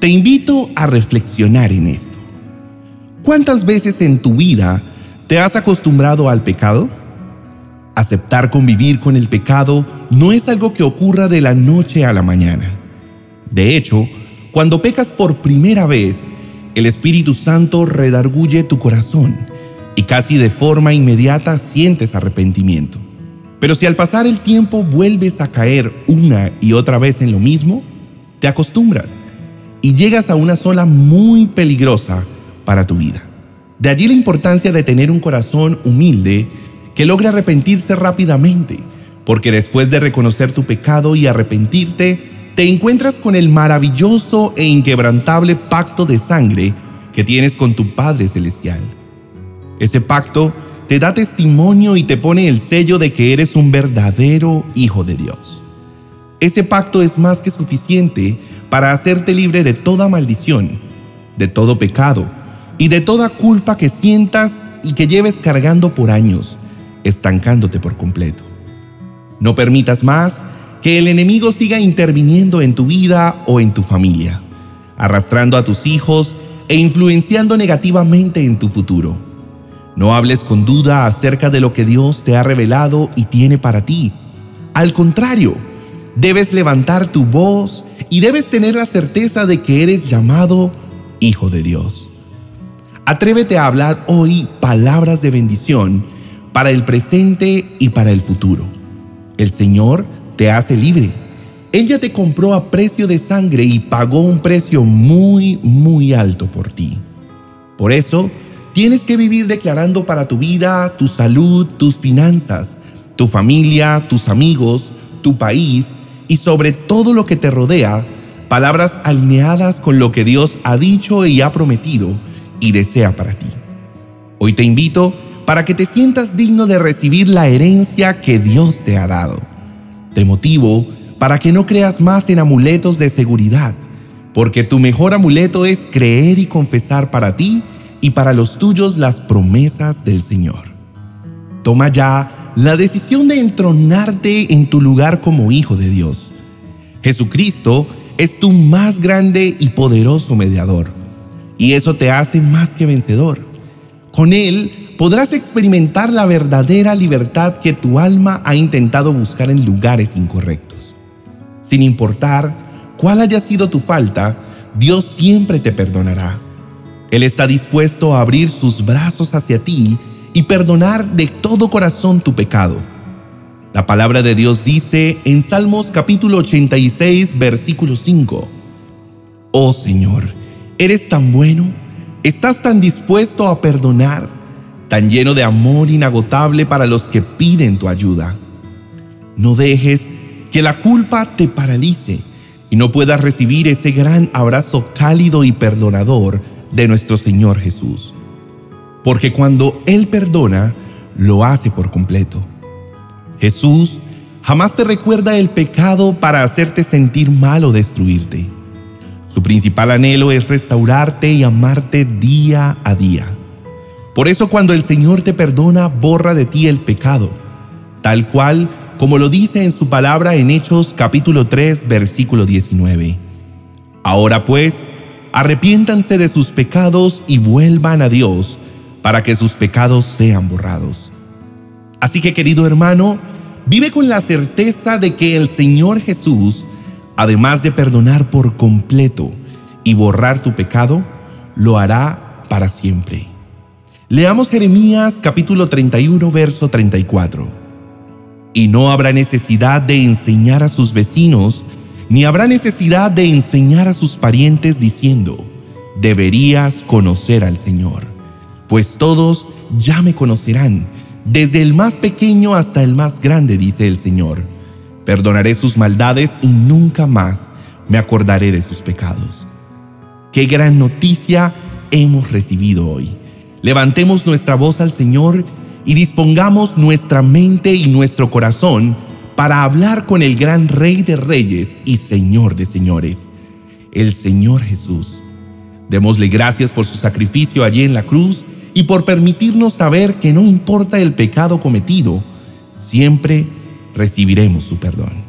Te invito a reflexionar en esto. ¿Cuántas veces en tu vida te has acostumbrado al pecado? Aceptar convivir con el pecado no es algo que ocurra de la noche a la mañana. De hecho, cuando pecas por primera vez, el Espíritu Santo redarguye tu corazón y casi de forma inmediata sientes arrepentimiento. Pero si al pasar el tiempo vuelves a caer una y otra vez en lo mismo, te acostumbras y llegas a una zona muy peligrosa para tu vida. De allí la importancia de tener un corazón humilde que logre arrepentirse rápidamente, porque después de reconocer tu pecado y arrepentirte, te encuentras con el maravilloso e inquebrantable pacto de sangre que tienes con tu Padre Celestial. Ese pacto te da testimonio y te pone el sello de que eres un verdadero hijo de Dios. Ese pacto es más que suficiente para hacerte libre de toda maldición, de todo pecado y de toda culpa que sientas y que lleves cargando por años, estancándote por completo. No permitas más que el enemigo siga interviniendo en tu vida o en tu familia, arrastrando a tus hijos e influenciando negativamente en tu futuro. No hables con duda acerca de lo que Dios te ha revelado y tiene para ti. Al contrario, debes levantar tu voz y debes tener la certeza de que eres llamado Hijo de Dios. Atrévete a hablar hoy palabras de bendición para el presente y para el futuro. El Señor te hace libre. Ella te compró a precio de sangre y pagó un precio muy, muy alto por ti. Por eso, Tienes que vivir declarando para tu vida, tu salud, tus finanzas, tu familia, tus amigos, tu país y sobre todo lo que te rodea, palabras alineadas con lo que Dios ha dicho y ha prometido y desea para ti. Hoy te invito para que te sientas digno de recibir la herencia que Dios te ha dado. Te motivo para que no creas más en amuletos de seguridad, porque tu mejor amuleto es creer y confesar para ti y para los tuyos las promesas del Señor. Toma ya la decisión de entronarte en tu lugar como hijo de Dios. Jesucristo es tu más grande y poderoso mediador, y eso te hace más que vencedor. Con Él podrás experimentar la verdadera libertad que tu alma ha intentado buscar en lugares incorrectos. Sin importar cuál haya sido tu falta, Dios siempre te perdonará él está dispuesto a abrir sus brazos hacia ti y perdonar de todo corazón tu pecado. La palabra de Dios dice en Salmos capítulo 86, versículo 5, Oh Señor, eres tan bueno, estás tan dispuesto a perdonar, tan lleno de amor inagotable para los que piden tu ayuda. No dejes que la culpa te paralice y no puedas recibir ese gran abrazo cálido y perdonador de nuestro Señor Jesús. Porque cuando Él perdona, lo hace por completo. Jesús jamás te recuerda el pecado para hacerte sentir mal o destruirte. Su principal anhelo es restaurarte y amarte día a día. Por eso cuando el Señor te perdona, borra de ti el pecado, tal cual como lo dice en su palabra en Hechos capítulo 3 versículo 19. Ahora pues, arrepiéntanse de sus pecados y vuelvan a Dios para que sus pecados sean borrados. Así que querido hermano, vive con la certeza de que el Señor Jesús, además de perdonar por completo y borrar tu pecado, lo hará para siempre. Leamos Jeremías capítulo 31, verso 34. Y no habrá necesidad de enseñar a sus vecinos ni habrá necesidad de enseñar a sus parientes diciendo, deberías conocer al Señor, pues todos ya me conocerán, desde el más pequeño hasta el más grande, dice el Señor. Perdonaré sus maldades y nunca más me acordaré de sus pecados. Qué gran noticia hemos recibido hoy. Levantemos nuestra voz al Señor y dispongamos nuestra mente y nuestro corazón para hablar con el gran Rey de Reyes y Señor de Señores, el Señor Jesús. Démosle gracias por su sacrificio allí en la cruz y por permitirnos saber que no importa el pecado cometido, siempre recibiremos su perdón.